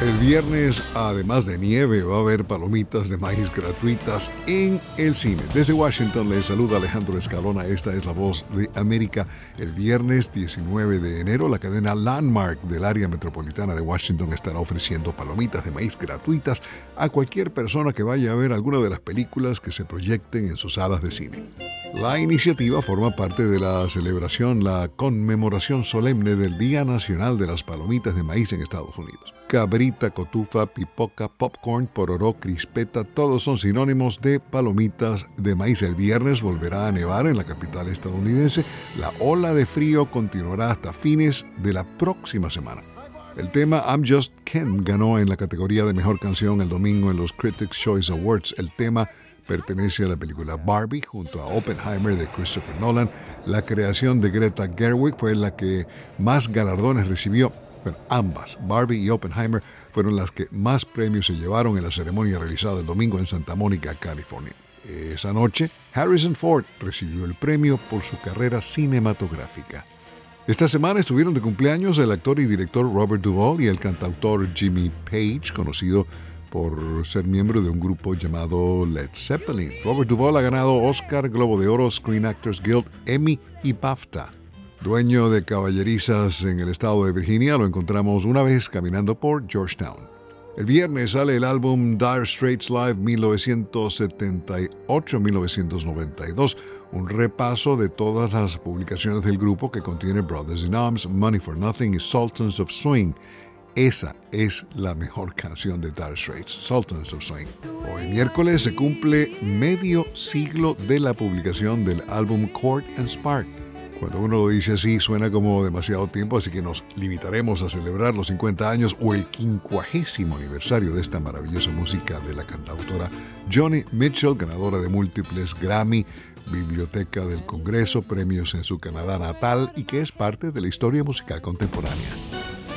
El viernes, además de nieve, va a haber palomitas de maíz gratuitas en el cine. Desde Washington les saluda Alejandro Escalona. Esta es la voz de América. El viernes 19 de enero, la cadena Landmark del área metropolitana de Washington estará ofreciendo palomitas de maíz gratuitas a cualquier persona que vaya a ver alguna de las películas que se proyecten en sus salas de cine. La iniciativa forma parte de la celebración, la conmemoración solemne del Día Nacional de las Palomitas de Maíz en Estados Unidos. Cabrita, cotufa, pipoca, popcorn, pororó, crispeta, todos son sinónimos de palomitas de maíz. El viernes volverá a nevar en la capital estadounidense. La ola de frío continuará hasta fines de la próxima semana. El tema I'm Just Ken ganó en la categoría de mejor canción el domingo en los Critics' Choice Awards. El tema pertenece a la película Barbie junto a Oppenheimer de Christopher Nolan. La creación de Greta Gerwig fue la que más galardones recibió. Ambas, Barbie y Oppenheimer, fueron las que más premios se llevaron en la ceremonia realizada el domingo en Santa Mónica, California. Esa noche, Harrison Ford recibió el premio por su carrera cinematográfica. Esta semana estuvieron de cumpleaños el actor y director Robert Duvall y el cantautor Jimmy Page, conocido por ser miembro de un grupo llamado Led Zeppelin. Robert Duvall ha ganado Oscar, Globo de Oro, Screen Actors Guild, Emmy y BAFTA. Dueño de caballerizas en el estado de Virginia, lo encontramos una vez caminando por Georgetown. El viernes sale el álbum Dire Straits Live 1978-1992, un repaso de todas las publicaciones del grupo que contiene Brothers in Arms, Money for Nothing y Sultans of Swing. Esa es la mejor canción de Dire Straits, Sultans of Swing. Hoy miércoles se cumple medio siglo de la publicación del álbum Court and Spark. Cuando uno lo dice así suena como demasiado tiempo, así que nos limitaremos a celebrar los 50 años o el quincuagésimo aniversario de esta maravillosa música de la cantautora Johnny Mitchell, ganadora de múltiples Grammy, Biblioteca del Congreso, premios en su Canadá natal y que es parte de la historia musical contemporánea.